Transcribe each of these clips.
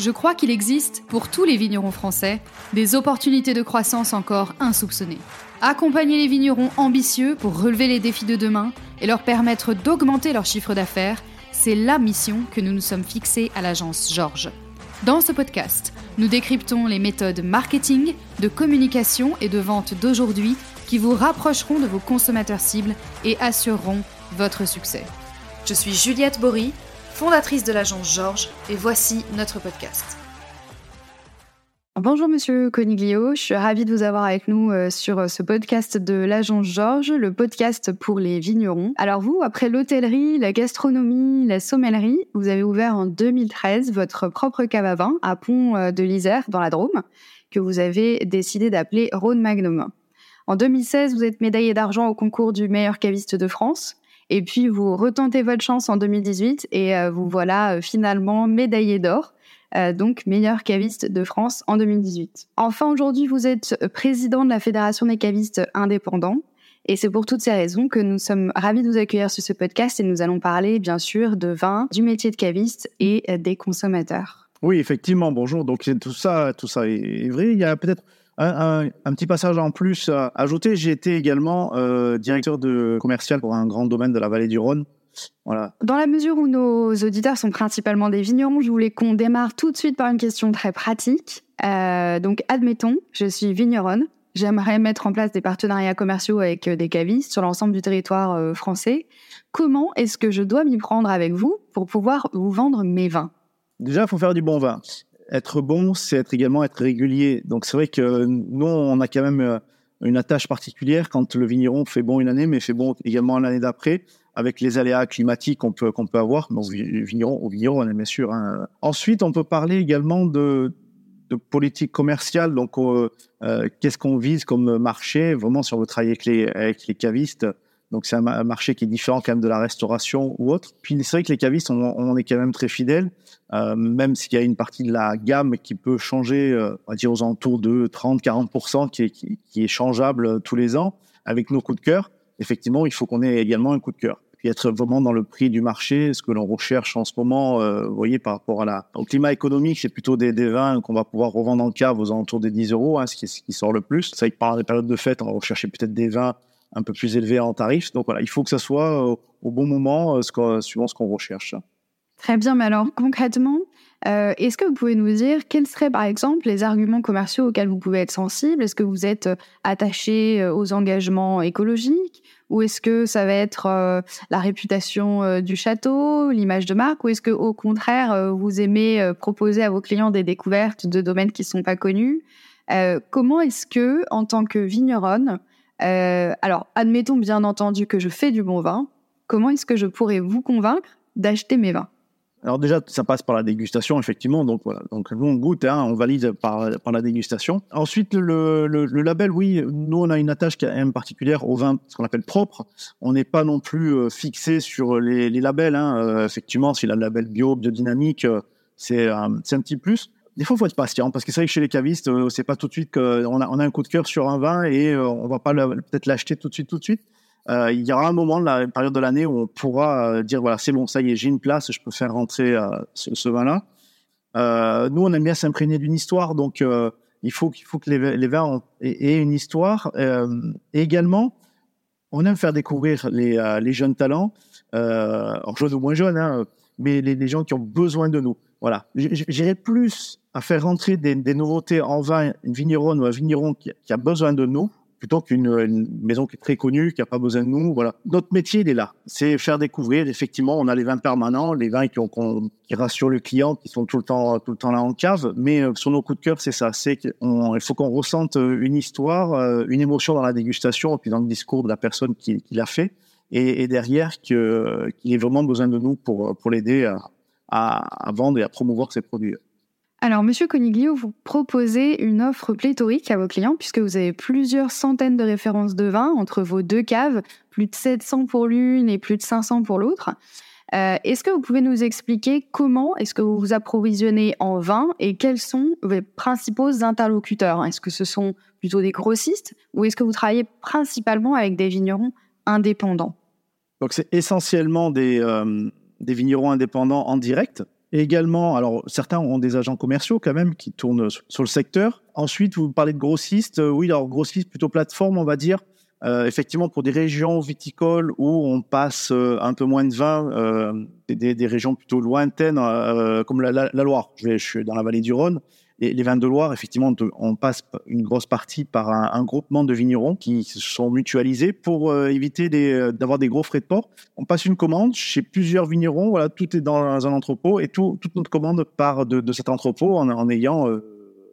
Je crois qu'il existe, pour tous les vignerons français, des opportunités de croissance encore insoupçonnées. Accompagner les vignerons ambitieux pour relever les défis de demain et leur permettre d'augmenter leur chiffre d'affaires, c'est la mission que nous nous sommes fixés à l'agence Georges. Dans ce podcast, nous décryptons les méthodes marketing, de communication et de vente d'aujourd'hui qui vous rapprocheront de vos consommateurs cibles et assureront votre succès. Je suis Juliette Bory, fondatrice de l'agence Georges, et voici notre podcast. Bonjour Monsieur Coniglio, je suis ravie de vous avoir avec nous euh, sur euh, ce podcast de l'agence Georges, le podcast pour les vignerons. Alors vous, après l'hôtellerie, la gastronomie, la sommellerie, vous avez ouvert en 2013 votre propre cave à vin à Pont euh, de l'Isère dans la Drôme, que vous avez décidé d'appeler Rhône Magnum. En 2016, vous êtes médaillé d'argent au concours du meilleur caviste de France. Et puis vous retentez votre chance en 2018 et euh, vous voilà euh, finalement médaillé d'or. Euh, donc meilleur caviste de France en 2018. Enfin, aujourd'hui, vous êtes président de la Fédération des cavistes indépendants. Et c'est pour toutes ces raisons que nous sommes ravis de vous accueillir sur ce podcast et nous allons parler, bien sûr, de vin, du métier de caviste et des consommateurs. Oui, effectivement. Bonjour. Donc, tout ça, tout ça est vrai. Il y a peut-être un, petit passage en plus à ajouter, j'ai été également euh, directeur de commercial pour un grand domaine de la vallée du Rhône. Voilà. Dans la mesure où nos auditeurs sont principalement des vignerons, je voulais qu'on démarre tout de suite par une question très pratique. Euh, donc, admettons, je suis vigneronne. J'aimerais mettre en place des partenariats commerciaux avec euh, des cavistes sur l'ensemble du territoire français. Comment est-ce que je dois m'y prendre avec vous pour pouvoir vous vendre mes vins? Déjà, il faut faire du bon vin être bon, c'est être également être régulier. Donc c'est vrai que nous, on a quand même euh, une attache particulière quand le vigneron fait bon une année, mais fait bon également l'année d'après, avec les aléas climatiques qu'on peut, qu'on peut avoir. Vigneron, au vigneron, on est bien sûr. Hein. Ensuite, on peut parler également de, politique commerciale. Donc, euh, euh, qu'est-ce qu'on vise comme marché Vraiment, si on veut avec les cavistes, donc c'est un, marché qui est différent quand même de la restauration ou autre. Puis c'est vrai que les cavistes, on, est quand même très fidèles, euh, même s'il y a une partie de la gamme qui peut changer, euh, on va dire aux alentours de 30-40%, qui est, qui, est changeable euh, tous les ans avec nos coups de cœur. Effectivement, il faut qu'on ait également un coup de cœur. Puis être vraiment dans le prix du marché, ce que l'on recherche en ce moment, euh, vous voyez, par rapport à la, au climat économique, c'est plutôt des, des vins qu'on va pouvoir revendre en cave aux alentours des 10 euros, hein, ce, qui, ce qui sort le plus. C'est vrai que pendant les périodes de fête, on va rechercher peut-être des vins un peu plus élevé en tarif. Donc voilà, il faut que ça soit euh, au bon moment, euh, suivant ce qu'on recherche. Très bien, mais alors concrètement, euh, est-ce que vous pouvez nous dire quels seraient par exemple les arguments commerciaux auxquels vous pouvez être sensible? Est-ce que vous êtes attaché aux engagements écologiques? Ou est-ce que ça va être la réputation du château, l'image de marque, ou est-ce que au contraire vous aimez proposer à vos clients des découvertes de domaines qui ne sont pas connus? Comment est-ce que, en tant que vigneronne, euh, alors, admettons bien entendu que je fais du bon vin. Comment est-ce que je pourrais vous convaincre d'acheter mes vins? Alors déjà, ça passe par la dégustation, effectivement. Donc voilà, donc nous on goûte, hein, on valide par, par la dégustation. Ensuite, le, label, oui, nous on a une attache qui est particulière au vin, ce qu'on appelle propre. On n'est pas non plus euh, fixé sur les, labels. Hein. Euh, effectivement, si le label bio, biodynamique, c'est un petit plus des fois, il faut être patient parce que c'est vrai que chez les cavistes, euh, c'est pas tout de suite qu'on a, on a un coup de cœur sur un vin et euh, on va pas peut-être l'acheter tout de suite, tout de suite. Euh, il y aura un moment, la période de l'année, où on pourra dire voilà, c'est bon, ça y est, j'ai une place, je peux faire rentrer ce, vin-là. nous, on aime bien s'imprégner d'une histoire, donc il faut qu'il faut que les, vins aient, une histoire. et également, on aime faire découvrir les, jeunes talents, alors jeunes ou moins jeunes, hein, mais les, gens qui ont besoin de nous. Voilà, j'irai plus à faire rentrer des, nouveautés en vin, une vigneronne ou un vigneron qui, a besoin de nous, plutôt qu'une maison qui est très connue, qui n'a pas besoin de nous. Voilà. Notre métier, il est là. C'est faire découvrir. Effectivement, on a les vins permanents, les vins qui, rassurent le client, qui sont tout le temps, tout le temps là en cave. Mais euh, sur nos coups de cœur, c'est ça. C'est qu'il faut qu'on ressente euh, une histoire, euh, une émotion dans la dégustation puis dans le discours de la personne qui, l'a fait. Et, derrière, qu'il ait vraiment besoin de nous pour, pour l'aider à, à, vendre et à promouvoir ses produits. Alors, Monsieur Coniglio, vous proposez une offre pléthorique à vos clients puisque vous avez plusieurs centaines de références de vin entre vos deux caves, plus de 700 pour l'une et plus de 500 pour l'autre. Euh, est-ce que vous pouvez nous expliquer comment est-ce que vous vous approvisionnez en vin et quels sont vos principaux interlocuteurs? Est-ce que ce sont plutôt des grossistes ou est-ce que vous travaillez principalement avec des vignerons indépendants? Donc c'est essentiellement des, euh, des vignerons indépendants en direct. Et également, alors certains ont des agents commerciaux quand même qui tournent sur le secteur. Ensuite, vous parlez de grossistes. oui, alors grossistes plutôt plateforme, on va dire. Euh, effectivement, pour des régions viticoles où on passe euh, un peu moins de vin, euh, des, des, régions plutôt lointaines, euh, comme la, la, Loire. Je, vais, je suis dans la vallée du Rhône. Et les vins de Loire, effectivement, on passe une grosse partie par un, groupement de vignerons qui se sont mutualisés pour éviter d'avoir des gros frais de port. On passe une commande chez plusieurs vignerons. Voilà, tout est dans un entrepôt et tout, toute notre commande part de, cet entrepôt en, ayant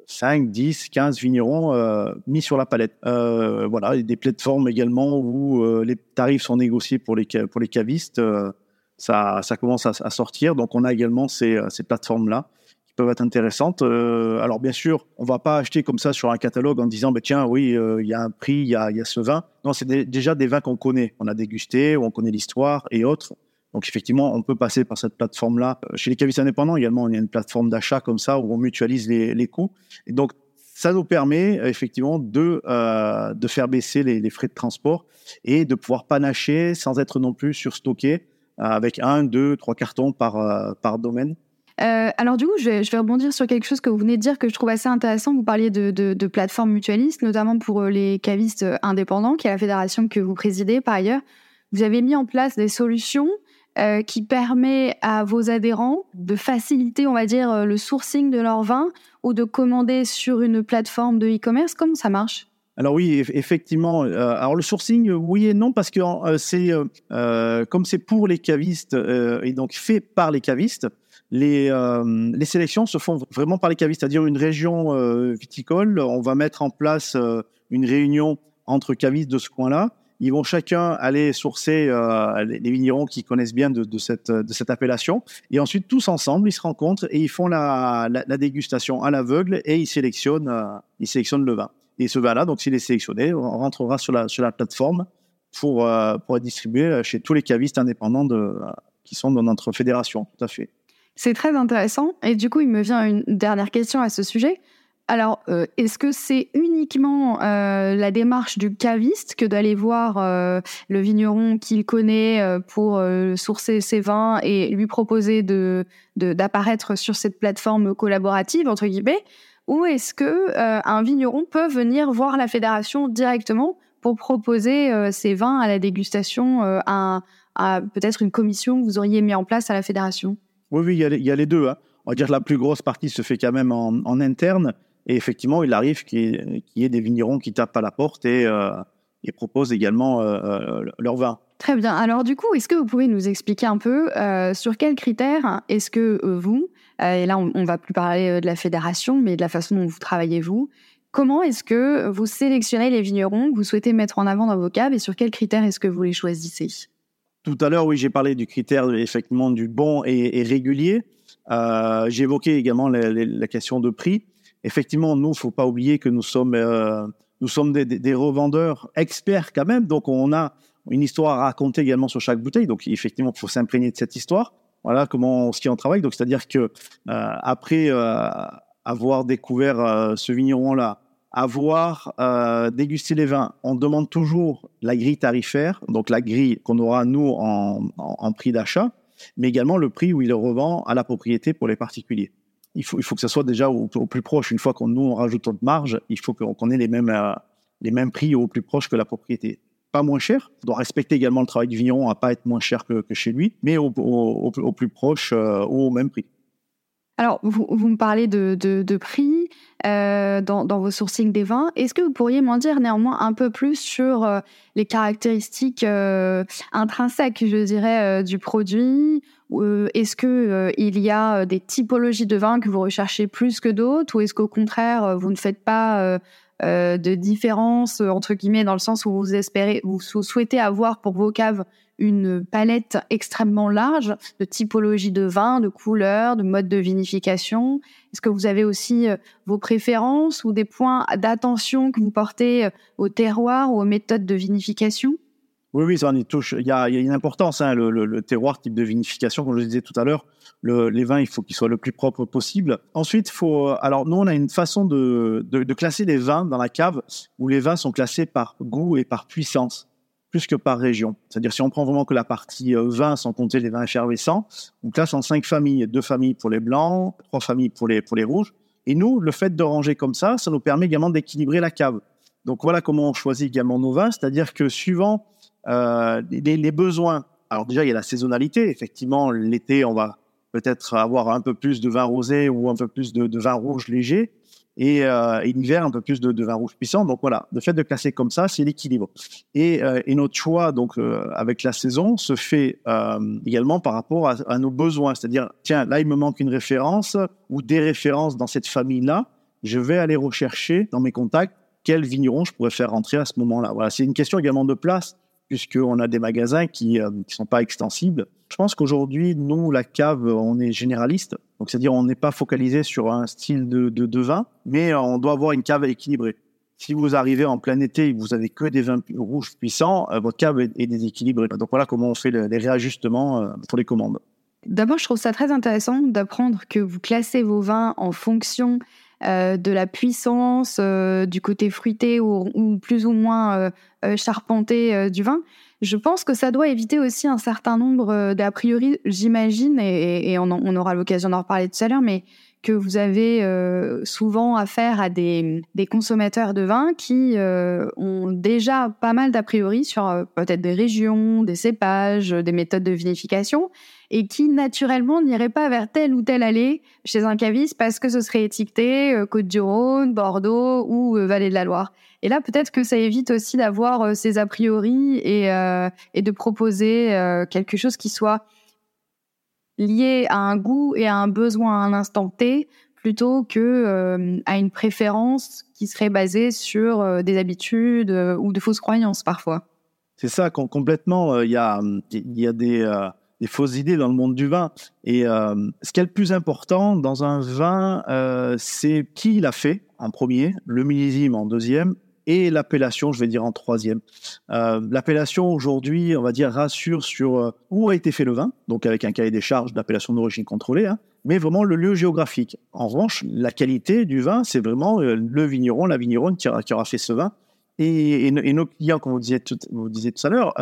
5, 10, 15 vignerons euh, mis sur la palette. Euh, voilà, des plateformes également où euh, les tarifs sont négociés pour les, pour les cavistes. ça, ça commence à, à, sortir. Donc, on a également ces, ces plateformes-là peuvent être intéressantes. alors, bien sûr, on va pas acheter comme ça sur un catalogue en disant, bah, tiens, oui, il y a un prix, il y a, y a, ce vin. Non, c'est déjà des vins qu'on connaît. On a dégusté, on connaît l'histoire et autres. Donc effectivement, on peut passer par cette plateforme-là. Euh, chez les cavistes indépendants également, il y a une plateforme d'achat comme ça où on mutualise les, les coûts. Et donc ça nous permet effectivement de, euh, de faire baisser les, les, frais de transport et de pouvoir panacher sans être non plus surstocké euh, avec un, deux, trois cartons par, euh, par domaine. Euh, alors du coup, je vais, rebondir sur quelque chose que vous venez de dire que je trouve assez intéressant. Vous parliez de, plateformes mutualistes, notamment pour les cavistes indépendants, qui est la fédération que vous présidez par ailleurs. Vous avez mis en place des solutions euh, qui permet à vos adhérents de faciliter, on va dire, euh, le sourcing de leur vin ou de commander sur une plateforme de e-commerce Comment ça marche? Alors oui, effectivement. Euh, alors le sourcing, oui et non, parce que c'est comme c'est pour les cavistes et donc fait par les cavistes, les, les sélections se font vraiment par les cavistes, c'est-à-dire une région viticole. On va mettre en place une réunion entre cavistes de ce coin-là ils vont chacun aller sourcer euh, les vignerons qui connaissent bien de, cette, appellation. Et ensuite, tous ensemble, ils se rencontrent et ils font la, dégustation à l'aveugle et ils sélectionnent, euh, ils sélectionnent le vin. Et ce vin-là, donc s'il est sélectionné, on rentrera sur la, plateforme pour, euh, être distribué chez tous les cavistes indépendants euh, qui sont dans notre fédération. Tout à fait. C'est très intéressant. Et du coup, il me vient une dernière question à ce sujet. Alors, euh, est-ce que c'est uniquement euh, la démarche du caviste que d'aller voir euh, le vigneron qu'il connaît pour sourcer ses vins et lui proposer de d'apparaître sur cette plateforme collaborative entre guillemets, ou est-ce que un vigneron peut venir voir la fédération directement pour proposer ses vins à la dégustation à, à peut-être une commission que vous auriez mis en place à la fédération? Oui, oui, il y a, les deux. Hein. On va dire que la plus grosse partie se fait quand même en, interne. Et effectivement, il arrive qu'il y, ait des vignerons qui tapent à la porte et, euh, proposent également euh, euh, leur vin. Très bien. Alors du coup, est-ce que vous pouvez nous expliquer un peu sur quels critères est-ce que vous, et là on, on va plus parler de la fédération, mais de la façon dont vous travaillez vous, comment est-ce que vous sélectionnez les vignerons que vous souhaitez mettre en avant dans vos caves et sur quels critères est-ce que vous les choisissez? Tout à l'heure, oui, j'ai parlé du critère effectivement du bon et, régulier. j'ai évoqué également la, question de prix effectivement, nous, faut pas oublier que nous sommes, euh, nous sommes des, revendeurs experts quand même. Donc, on a une histoire à raconter également sur chaque bouteille. Donc, effectivement, il faut s'imprégner de cette histoire. Voilà comment ce qui en travaille. Donc, c'est-à-dire que euh, après euh, avoir découvert euh, ce vigneron-là, avoir euh, dégusté les vins, on demande toujours la grille tarifaire, donc la grille qu'on aura nous en, prix d'achat, mais également le prix où il revend à la propriété pour les particuliers il faut, que ça soit déjà au, plus proche. Une fois qu'on nous on rajoute notre marge, il faut qu'on ait les mêmes, euh, les mêmes prix au plus proche que la propriété. Pas moins cher. On doit respecter également le travail du vigneron à pas être moins cher que, chez lui, mais au, plus proche euh, au même prix. Alors, vous, vous, me parlez de, de, de prix euh, dans, dans, vos sourcings des vins. Est-ce que vous pourriez m'en dire néanmoins un peu plus sur euh, les caractéristiques euh, intrinsèques, je dirais, euh, du produit? Euh, Est-ce que il y a des typologies de vins que vous recherchez plus que d'autres, ou est-ce qu'au contraire vous ne faites pas de différence entre guillemets dans le sens où vous espérez, vous souhaitez avoir pour vos caves une palette extrêmement large de typologies de vins, de couleurs, de modes de vinification. Est-ce que vous avez aussi euh, vos préférences ou des points d'attention que vous portez euh, au terroir ou aux méthodes de vinification? Oui, oui, ça en y touche. Il y a, une importance, hein, le, terroir, type de vinification, comme je le disais tout à l'heure. Le, les vins, il faut qu'ils soient le plus propre possible. Ensuite, faut. Alors, nous, on a une façon de, classer les vins dans la cave où les vins sont classés par goût et par puissance. Plus que par région. C'est-à-dire si on prend vraiment que la partie vin sans compter les vins effervescents, on classe en cinq familles, deux familles pour les blancs, trois familles pour les, pour les rouges. Et nous, le fait de ranger comme ça, ça nous permet également d'équilibrer la cave. Donc voilà comment on choisit également nos vins, c'est-à-dire que suivant euh, les, les, besoins, alors déjà il y a la saisonnalité, effectivement l'été on va peut-être avoir un peu plus de vin rosé ou un peu plus de, de vin rouge léger, et, euh, et l'hiver un peu plus de, vin rouge puissant. Donc voilà, le fait de classer comme ça, c'est l'équilibre. Et, euh, et, notre choix donc euh, avec la saison se fait euh, également par rapport à, à nos besoins, c'est-à-dire tiens là il me manque une référence ou des références dans cette famille-là, je vais aller rechercher dans mes contacts quel vigneron je pourrais faire rentrer à ce moment-là. Voilà, c'est une question également de place puisqu'on a des magasins qui ne sont pas extensibles. Je pense qu'aujourd'hui, nous, la cave, on est généraliste. Donc, c'est-à-dire, on n'est pas focalisé sur un style de, de, vin, mais on doit avoir une cave équilibrée. Si vous arrivez en plein été et vous avez que des vins rouges puissants, euh, votre cave est, déséquilibrée. Donc, voilà comment on fait les réajustements euh, pour les commandes. D'abord, je trouve ça très intéressant d'apprendre que vous classez vos vins en fonction euh, de la puissance, euh, du côté fruité ou, ou plus ou moins euh, euh charpenté euh, du vin. Je pense que ça doit éviter aussi un certain nombre d'a priori, j'imagine, et, et, on, on, aura l'occasion d'en reparler tout à l'heure, mais que vous avez souvent affaire à des, des, consommateurs de vin qui ont déjà pas mal d'a priori sur peut-être des régions, des cépages, des méthodes de vinification, et qui naturellement n'irait pas vers telle ou telle allée chez un caviste parce que ce serait étiqueté euh, Côte-du-Rhône, Bordeaux ou euh, Vallée de la Loire. Et là, peut-être que ça évite aussi d'avoir euh, ces a priori et, euh, et de proposer euh, quelque chose qui soit lié à un goût et à un besoin à un instant T plutôt que euh, à une préférence qui serait basée sur des habitudes ou de fausses croyances parfois. C'est ça, complètement. Il y a, y a des des fausses idées dans le monde du vin. Et euh, ce qui est le plus important dans un vin, euh, c'est qui l'a fait en premier, le millésime en deuxième et l'appellation, je vais dire en troisième. Euh, l'appellation aujourd'hui, on va dire, rassure sur euh, où a été fait le vin, donc avec un cahier des charges d'appellation d'origine contrôlée, hein, mais vraiment le lieu géographique. En revanche, la qualité du vin, c'est vraiment euh, le vigneron, la vigneronne qui aura, fait ce vin et, nos clients, comme vous disiez tout, vous disiez tout à l'heure,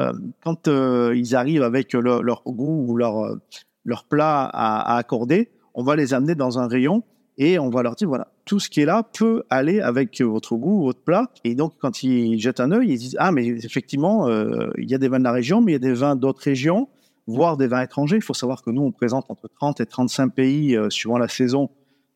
quand ils arrivent avec leur, goût ou leur, leur plat à, accorder, on va les amener dans un rayon et on va leur dire voilà, tout ce qui est là peut aller avec votre goût, votre plat. Et donc, quand ils jettent un œil, ils disent ah, mais effectivement, euh, il y a des vins de la région, mais il y a des vins d'autres régions, voire des vins étrangers. Il faut savoir que nous, on présente entre 30 et 35 pays euh, suivant la saison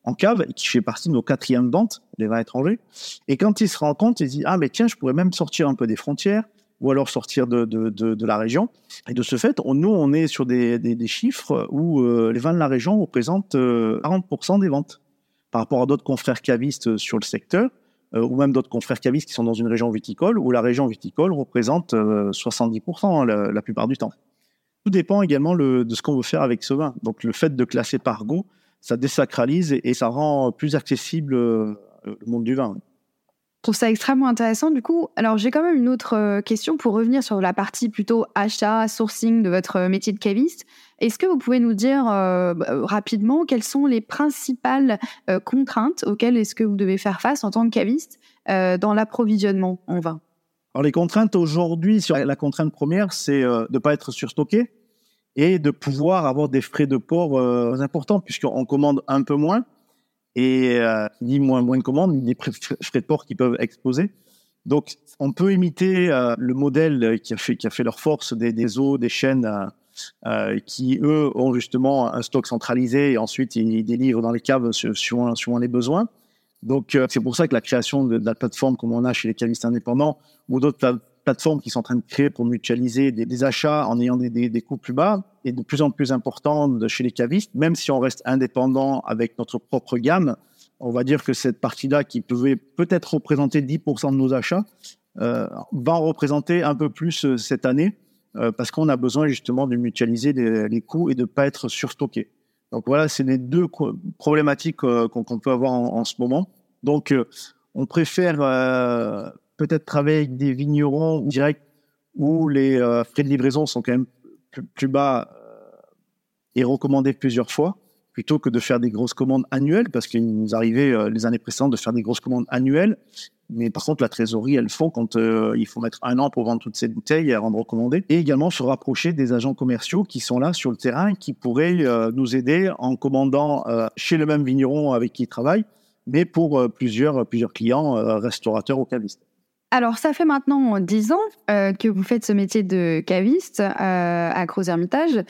en cave, qui fait partie de nos quatrièmes ventes, les vins étrangers. Et quand il se rend compte, il se dit Ah, mais tiens, je pourrais même sortir un peu des frontières, ou alors sortir de, de, de, la région. Et de ce fait, on, nous, on est sur des, des, des chiffres où euh, les vins de la région représentent euh, 40% des ventes par rapport à d'autres confrères cavistes sur le secteur, euh, ou même d'autres confrères cavistes qui sont dans une région viticole, où la région viticole représente 70% euh, la, la, plupart du temps. Tout dépend également le, de ce qu'on veut faire avec ce vin. Donc le fait de classer par goût, ça désacralise et, ça rend plus accessible euh, le monde du vin. Je trouve ça extrêmement intéressant. Du coup, alors j'ai quand même une autre euh, question pour revenir sur la partie plutôt achat, sourcing de votre euh, métier de caviste. Est-ce que vous pouvez nous dire euh, rapidement quelles sont les principales contraintes auxquelles est-ce que vous devez faire face en tant que caviste dans l'approvisionnement en vin? Alors les contraintes aujourd'hui, la contrainte première, c'est de ne pas être surstocké et de pouvoir avoir des frais de port importants puisqu'on commande un peu moins et euh, dit moins moins de commandes, des frais de port qui peuvent exploser. Donc on peut imiter euh, le modèle qui a fait qui a fait leur force des, eaux, des chaînes euh, euh, qui eux ont justement un stock centralisé et ensuite ils délivrent dans les caves suivant, suivant les besoins. Donc euh, c'est pour ça que la création de, la plateforme comme on a chez les cavistes indépendants ou d'autres plateformes qui sont en train de créer pour mutualiser des, achats en ayant des, coûts plus bas et de plus en plus importants de chez les cavistes, même si on reste indépendant avec notre propre gamme, on va dire que cette partie-là qui pouvait peut-être représenter 10% de nos achats euh, va en représenter un peu plus euh, cette année euh, parce qu'on a besoin justement de mutualiser les, coûts et de ne pas être surstocké. Donc voilà, c'est les deux problématiques qu'on qu peut avoir en, ce moment. Donc on préfère peut-être travailler avec des vignerons directs où les euh, frais de livraison sont quand même plus, bas euh, et recommandés plusieurs fois, plutôt que de faire des grosses commandes annuelles, parce qu'il nous arrivait les années précédentes de faire des grosses commandes annuelles. Mais par contre, la trésorerie, elle font quand il faut mettre un an pour vendre toutes ces bouteilles et rendre recommandées. Et également se rapprocher des agents commerciaux qui sont là sur le terrain, qui pourraient nous aider en commandant chez le même vigneron avec qui ils travaillent, mais pour plusieurs, plusieurs clients, restaurateurs ou cavistes. Alors, ça fait maintenant 10 ans euh, que vous faites ce métier de caviste euh, à Gros Hermitage.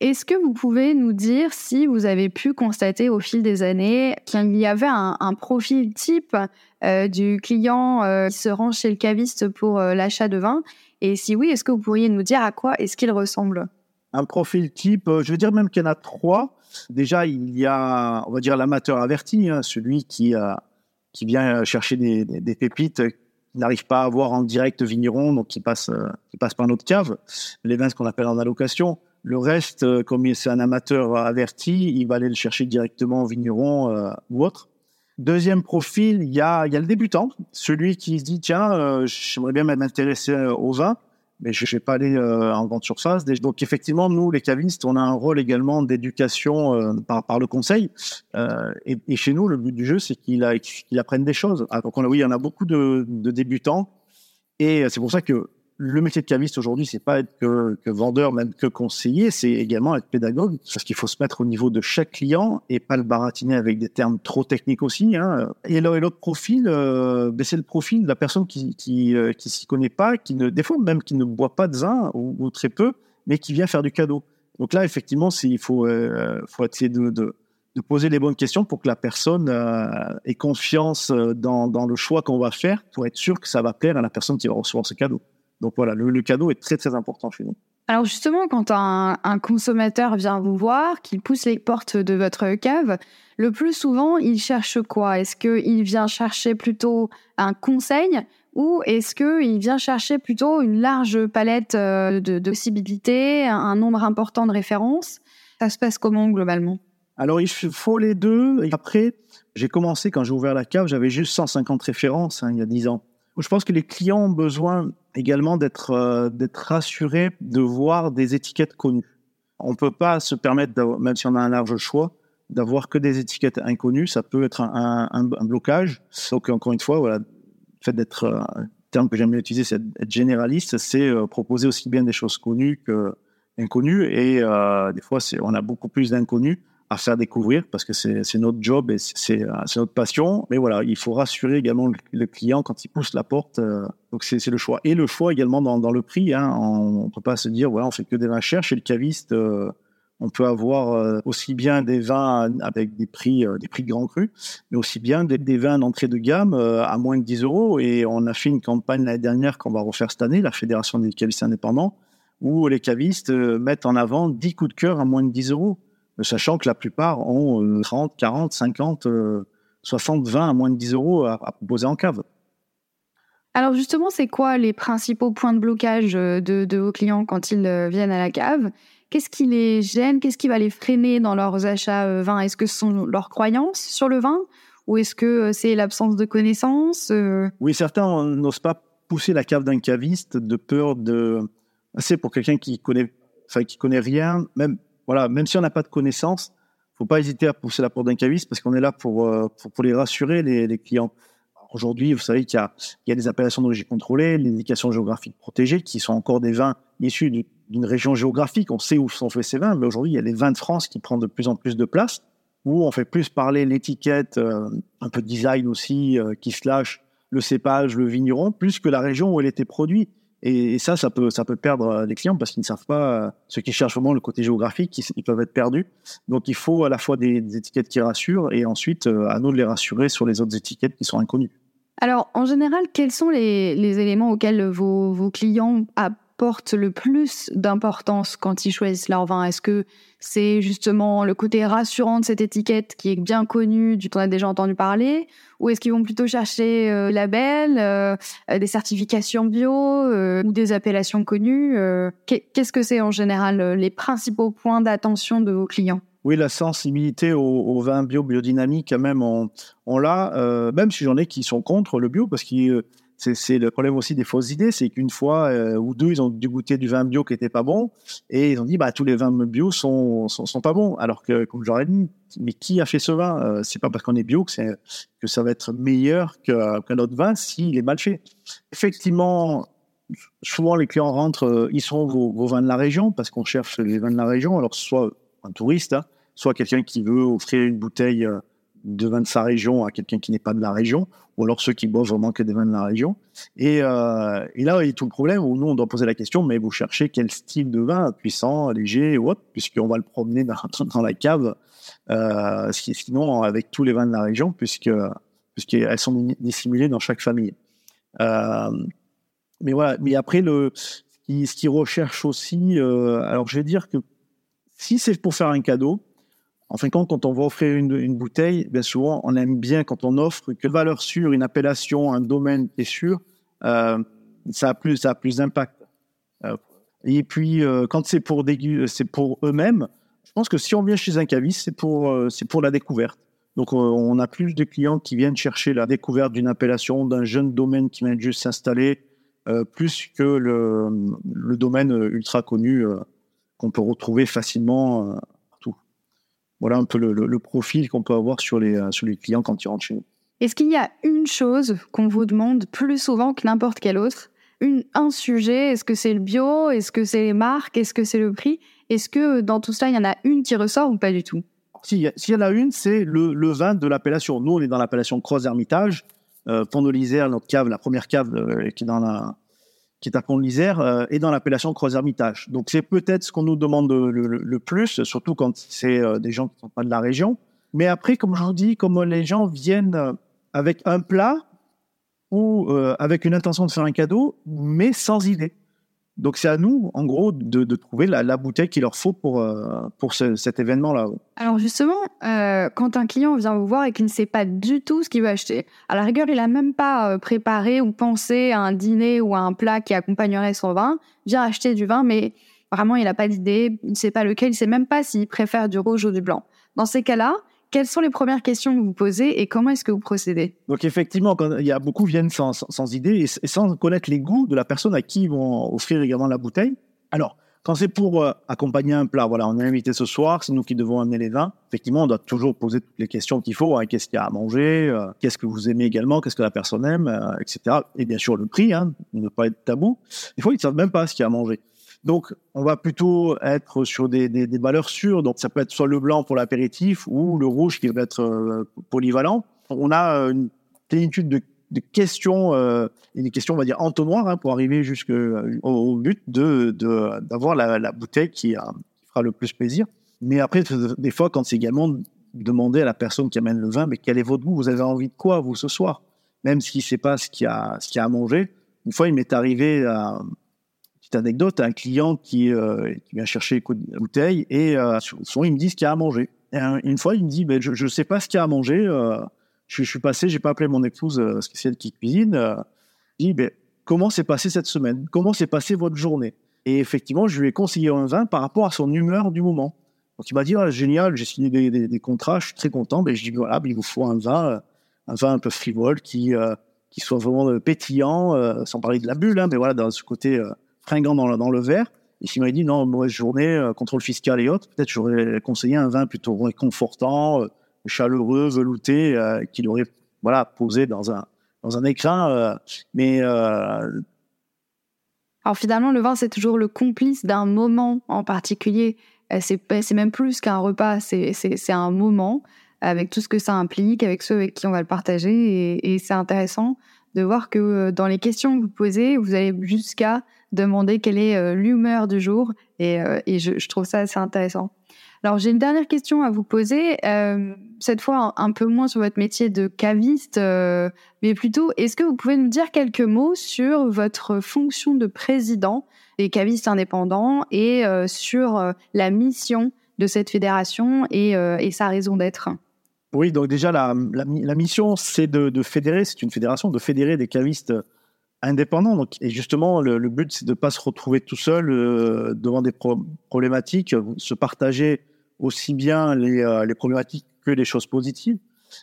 Est-ce que vous pouvez nous dire si vous avez pu constater au fil des années qu'il y avait un, profil type euh, du client qui se rend chez le caviste pour l'achat de vin? Et si oui, est-ce que vous pourriez nous dire à quoi est-ce qu'il ressemble? Un profil type, je veux dire même qu'il y en a trois. Déjà, il y a, on va dire, l'amateur averti, hein, celui qui, vient chercher des pépites n'arrive pas à avoir en direct vigneron, donc qui passe, euh, qui passe par notre cave, les vins ce qu'on appelle en allocation. Le reste, euh, comme c'est un amateur averti, il va aller le chercher directement au vigneron euh, ou autre. Deuxième profil, il y a, y a le débutant, celui qui se dit tiens, j'aimerais bien m'intéresser au vin, mais je ne vais pas aller euh, en grande surface. Donc effectivement, nous, les cavistes, on a un rôle également d'éducation euh, par, par le conseil. Euh, et, et, chez nous, le but du jeu, c'est qu'il qu apprenne des choses. Ah, donc on a, oui, il y en a beaucoup de, de débutants. Et c'est pour ça que le métier de caviste aujourd'hui, c'est pas être que, vendeur, même que conseiller, c'est également être pédagogue, parce qu'il faut se mettre au niveau de chaque client et pas le baratiner avec des termes trop techniques aussi. Hein. Et l'autre profil, euh, ben c'est le profil de la personne qui qui, euh, qui s'y connaît pas, qui ne, des fois même qui ne boit pas de vin ou, très peu, mais qui vient faire du cadeau. Donc là, effectivement, il faut euh, faut essayer de, de, poser les bonnes questions pour que la personne ait confiance dans, dans le choix qu'on va faire, pour être sûr que ça va plaire à la personne qui va recevoir ce cadeau. Donc voilà, le, cadeau est très très important chez nous. Alors justement, quand un, consommateur vient vous voir, qu'il pousse les portes de votre cave, le plus souvent, il cherche quoi? Est-ce qu'il vient chercher plutôt un conseil ou est-ce qu'il vient chercher plutôt une large palette euh, de, possibilités, un, nombre important de références? Ça se passe comment globalement? Alors il faut les deux. Et après, j'ai commencé quand j'ai ouvert la cave, j'avais juste 150 références hein, il y a 10 ans. Je pense que les clients ont besoin également d'être euh, rassurés de voir des étiquettes connues. On peut pas se permettre, même si on a un large choix, d'avoir que des étiquettes inconnues. Ça peut être un, blocage. Donc encore une fois, voilà, le fait d'être euh, terme que j'aime bien utiliser, c'est être généraliste, c'est euh, proposer aussi bien des choses connues que inconnues. Et des fois, on a beaucoup plus d'inconnus à faire découvrir parce que c'est notre job et c'est notre passion. Mais voilà, il faut rassurer également le, client quand il pousse la porte. Euh, donc c'est le choix. Et le choix également dans, le prix. Hein, on ne peut pas se dire, voilà, on fait que des vins chers. Chez le caviste, euh, on peut avoir euh, aussi bien des vins avec des prix, des prix de grand cru, mais aussi bien des, vins d'entrée de gamme à moins de 10 euros. Et on a fait une campagne l'année dernière qu'on va refaire cette année, la Fédération des cavistes indépendants, où les cavistes mettent en avant 10 coups de cœur à moins de 10 euros sachant que la plupart ont 30, 40, 50, 60, 20 à moins de 10 euros à, proposer en cave. Alors justement, c'est quoi les principaux points de blocage euh, de, vos clients quand ils euh, viennent à la cave? Qu'est-ce qui les gêne? Qu'est-ce qui va les freiner dans leurs achats euh, vin? Est-ce que ce sont leurs croyances sur le vin? Ou est-ce que c'est l'absence de connaissances Oui, certains n'osent pas pousser la cave d'un caviste de peur de. C'est pour quelqu'un qui connaît, enfin qui connaît rien, même voilà, même si on n'a pas de connaissances, faut pas hésiter à pousser la porte d'un caviste parce qu'on est là pour, euh, pour, les rassurer, les, clients. Aujourd'hui, vous savez qu'il y a, des appellations d'origine contrôlée, les indications géographiques protégées, qui sont encore des vins issus d'une région géographique. On sait où sont faits ces vins, mais aujourd'hui, il y a les vins de France qui prennent de plus en plus de place, où on fait plus parler l'étiquette, euh, un peu de design aussi, euh, qui se lâche le cépage, le vigneron, plus que la région où elle était produite. Et, ça, ça peut, ça peut perdre euh, les clients parce qu'ils ne savent pas, euh, ceux qui cherchent vraiment le côté géographique, ils, peuvent être perdus. Donc il faut à la fois des, étiquettes qui rassurent et ensuite euh, à nous de les rassurer sur les autres étiquettes qui sont inconnues. Alors en général, quels sont les, éléments auxquels vos, vos clients portent le plus d'importance quand ils choisissent leur vin? Est-ce que c'est justement le côté rassurant de cette étiquette qui est bien connue, dont on a déjà entendu parler? Ou est-ce qu'ils vont plutôt chercher euh, labels, euh, des certifications bio euh, ou des appellations connues? Euh, Qu'est-ce que c'est en général les principaux points d'attention de vos clients? Oui, la sensibilité au, vin bio, biodynamique, quand même, on, on l'a, même si j'en ai qui sont contre le bio, parce que c'est le problème aussi des fausses idées, c'est qu'une fois euh, ou deux, ils ont dû goûter du vin bio qui était pas bon, et ils ont dit bah tous les vins bio sont sont, pas bons. Alors que comme j'aurais dit, mais qui a fait ce vin? Euh, C'est pas parce qu'on est bio que ça va être meilleur qu'un autre vin s'il est mal fait. Effectivement, souvent les clients rentrent, euh, ils sont vos, vins de la région parce qu'on cherche les vins de la région. Alors soit un touriste, hein, soit quelqu'un qui veut offrir une bouteille de vin de sa région à quelqu'un qui n'est pas de la région, ou alors ceux qui boivent vraiment que des vins de la région. Et, euh, et là, il y a tout le problème où nous, on doit poser la question, mais vous cherchez quel style de vin, puissant, léger ou autre, puisqu'on va le promener dans, la cave, euh, sinon avec tous les vins de la région, puisque puisqu'elles sont dissimulées dans chaque famille. Euh, mais voilà, mais après, le, ce qui, ce qui recherche aussi, euh, alors je vais dire que si c'est pour faire un cadeau, en fin de compte, quand on va offrir une, bouteille, bien souvent, on aime bien quand on offre que valeur sûre, une appellation, un domaine est sûr, euh, ça a plus, ça a plus d'impact. Euh, et puis, euh, quand c'est pour c'est pour eux-mêmes, je pense que si on vient chez un caviste, c'est pour, pour la découverte. Donc, on a plus de clients qui viennent chercher la découverte d'une appellation, d'un jeune domaine qui vient juste s'installer, plus que le, domaine ultra connu qu'on peut retrouver facilement voilà un peu le, profil qu'on peut avoir sur les, euh, sur les clients quand ils rentrent chez nous. Est-ce qu'il y a une chose qu'on vous demande plus souvent que n'importe quel autre? Une, Un sujet Est-ce que c'est le bio? Est-ce que c'est les marques? Est-ce que c'est le prix? Est-ce que dans tout cela, il y en a une qui ressort ou pas du tout? S'il y, en a une, c'est le, vin de l'appellation. Nous, on est dans l'appellation Croix Hermitage. Euh, Pont de l'Isère, notre cave, la première cave euh, qui est dans la, qui est à Pont de l'Isère, euh, et dans l'appellation Croix-Hermitage. Donc c'est peut-être ce qu'on nous demande le, plus, surtout quand c'est euh, des gens qui ne sont pas de la région. Mais après, comme je vous dis, comme les gens viennent euh, avec un plat ou avec une intention de faire un cadeau, mais sans idée. Donc c'est à nous, en gros, de, trouver la, bouteille qu'il leur faut pour, euh, pour cet événement-là. Alors justement, euh, quand un client vient vous voir et qu'il ne sait pas du tout ce qu'il veut acheter, à la rigueur, il n'a même pas euh, préparé ou pensé à un dîner ou à un plat qui accompagnerait son vin, vient acheter du vin, mais vraiment, il n'a pas d'idée, il ne sait pas lequel, il ne sait même pas s'il préfère du rouge ou du blanc. Dans ces cas-là, quelles sont les premières questions que vous posez et comment est-ce que vous procédez? Donc effectivement, il y a beaucoup viennent sans, sans, idée et, sans connaître les goûts de la personne à qui ils vont offrir également la bouteille. Alors, quand c'est pour euh, accompagner un plat, voilà, on est invité ce soir, c'est nous qui devons amener les vins. Effectivement, on doit toujours poser toutes les questions qu'il faut. Hein. qu'est-ce qu'il y a à manger euh, Qu'est-ce que vous aimez également Qu'est-ce que la personne aime euh, Etc. Et bien sûr, le prix, hein, ne pas être tabou. Des fois, ils ne savent même pas ce qu'il y a à manger. Donc, on va plutôt être sur des, valeurs sûres. Donc, ça peut être soit le blanc pour l'apéritif ou le rouge qui va être euh, polyvalent. On a euh, une plénitude de, questions, euh, des questions, on va dire, entonnoirs hein, pour arriver jusqu'au au but de, d'avoir la, bouteille qui, fera le plus plaisir. Mais après, des fois, quand c'est également demander à la personne qui amène le vin, mais quel est votre goût? Vous avez envie de quoi, vous, ce soir? Même s'il ne sait pas ce qu'il y a, ce qu'il y a à manger. Une fois, il m'est arrivé à anecdote, un client qui, euh, qui vient chercher une bouteille et euh, souvent il me dit ce qu'il y a à manger. Et une fois, il me dit, ben, je ne sais pas ce qu'il y a à manger. Euh, je, suis passé, j'ai pas appelé mon épouse spéciale qui cuisine. je dis, ben, comment s'est passé cette semaine? Comment s'est passée votre journée? Et effectivement, je lui ai conseillé un vin par rapport à son humeur du moment. Donc il m'a dit, ah, génial, j'ai signé des, contrats, je suis très content. Ben, je dis, voilà, ben, il vous faut un vin, un vin un peu frivole qui, qui soit vraiment pétillant, sans parler de la bulle, hein, mais voilà, dans ce côté fringant dans le, verre. Et s'il m'avait dit non, mauvaise journée, euh, contrôle fiscal et autres, peut-être j'aurais conseillé un vin plutôt réconfortant, euh, chaleureux, velouté, euh, qu'il aurait voilà, posé dans un, dans un écrin. mais. Alors finalement, le vin, c'est toujours le complice d'un moment en particulier. C'est même plus qu'un repas, c'est un moment avec tout ce que ça implique, avec ceux avec qui on va le partager. Et c'est intéressant de voir que dans les questions que vous posez, vous allez jusqu'à demander quelle est euh, l'humeur du jour. Et, euh, je, trouve ça assez intéressant. Alors, j'ai une dernière question à vous poser. Euh, cette fois, un, peu moins sur votre métier de caviste, mais plutôt, est-ce que vous pouvez nous dire quelques mots sur votre fonction de président des cavistes indépendants et sur la mission de cette fédération et, sa raison d'être? Oui, donc déjà, la, mission, c'est de, de, fédérer, c'est une fédération, de fédérer des cavistes indépendant. Donc, et justement, le, but, c'est de ne pas se retrouver tout seul euh, devant des problématiques, se partager aussi bien les, euh, les, problématiques que les choses positives.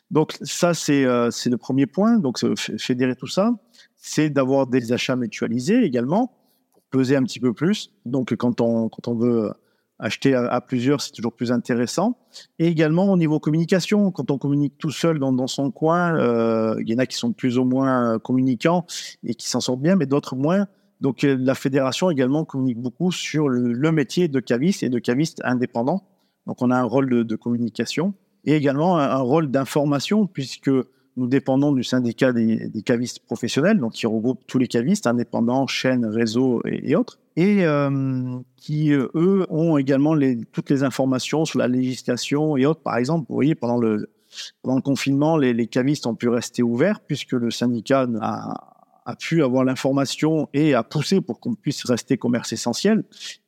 Donc ça, c'est c'est le premier point. Donc fédérer tout ça, c'est d'avoir des achats mutualisés également, pour peser un petit peu plus. Donc quand on quand on veut acheter à, plusieurs, c'est toujours plus intéressant. Et également au niveau communication, quand on communique tout seul dans, son coin, euh, il y en a qui sont plus ou moins communicants et qui s'en sortent bien, mais d'autres moins. Donc euh, la fédération également communique beaucoup sur le, métier de caviste et de caviste indépendant. Donc on a un rôle de, communication et également un rôle d'information puisque nous dépendons du syndicat des, cavistes professionnels, donc qui regroupe tous les cavistes, indépendants, chaînes, réseaux et, autres, et euh, qui, euh, eux, ont également les, toutes les informations sur la législation et autres. Par exemple, vous voyez, pendant le, pendant le confinement, les, cavistes ont pu rester ouverts puisque le syndicat a, a pu avoir l'information et a poussé pour qu'on puisse rester commerce essentiel.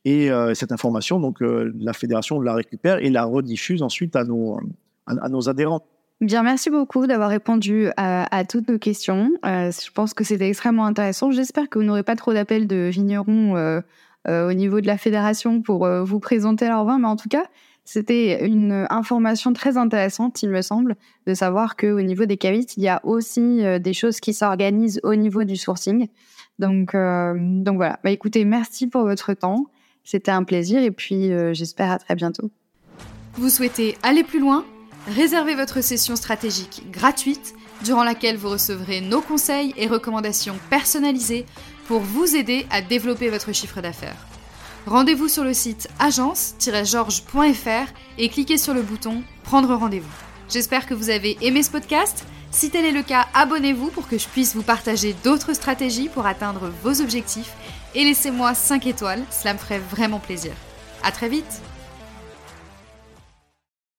Et euh, cette information, donc, euh, la fédération la récupère et la rediffuse ensuite à nos, à nos adhérents. Bien, merci beaucoup d'avoir répondu à, toutes nos questions. Euh, je pense que c'était extrêmement intéressant. J'espère que vous n'aurez pas trop d'appels de vignerons euh, euh, au niveau de la fédération pour vous présenter leur vin, mais en tout cas, c'était une information très intéressante, il me semble, de savoir qu'au niveau des cavistes, il y a aussi des choses qui s'organisent au niveau du sourcing. Donc, donc voilà. Bah, écoutez, merci pour votre temps. C'était un plaisir et puis j'espère à très bientôt. Vous souhaitez aller plus loin? Réservez votre session stratégique gratuite durant laquelle vous recevrez nos conseils et recommandations personnalisées pour vous aider à développer votre chiffre d'affaires. Rendez-vous sur le site agence-georges.fr et cliquez sur le bouton Prendre rendez-vous. J'espère que vous avez aimé ce podcast. Si tel est le cas, abonnez-vous pour que je puisse vous partager d'autres stratégies pour atteindre vos objectifs et laissez-moi 5 étoiles, cela me ferait vraiment plaisir. À très vite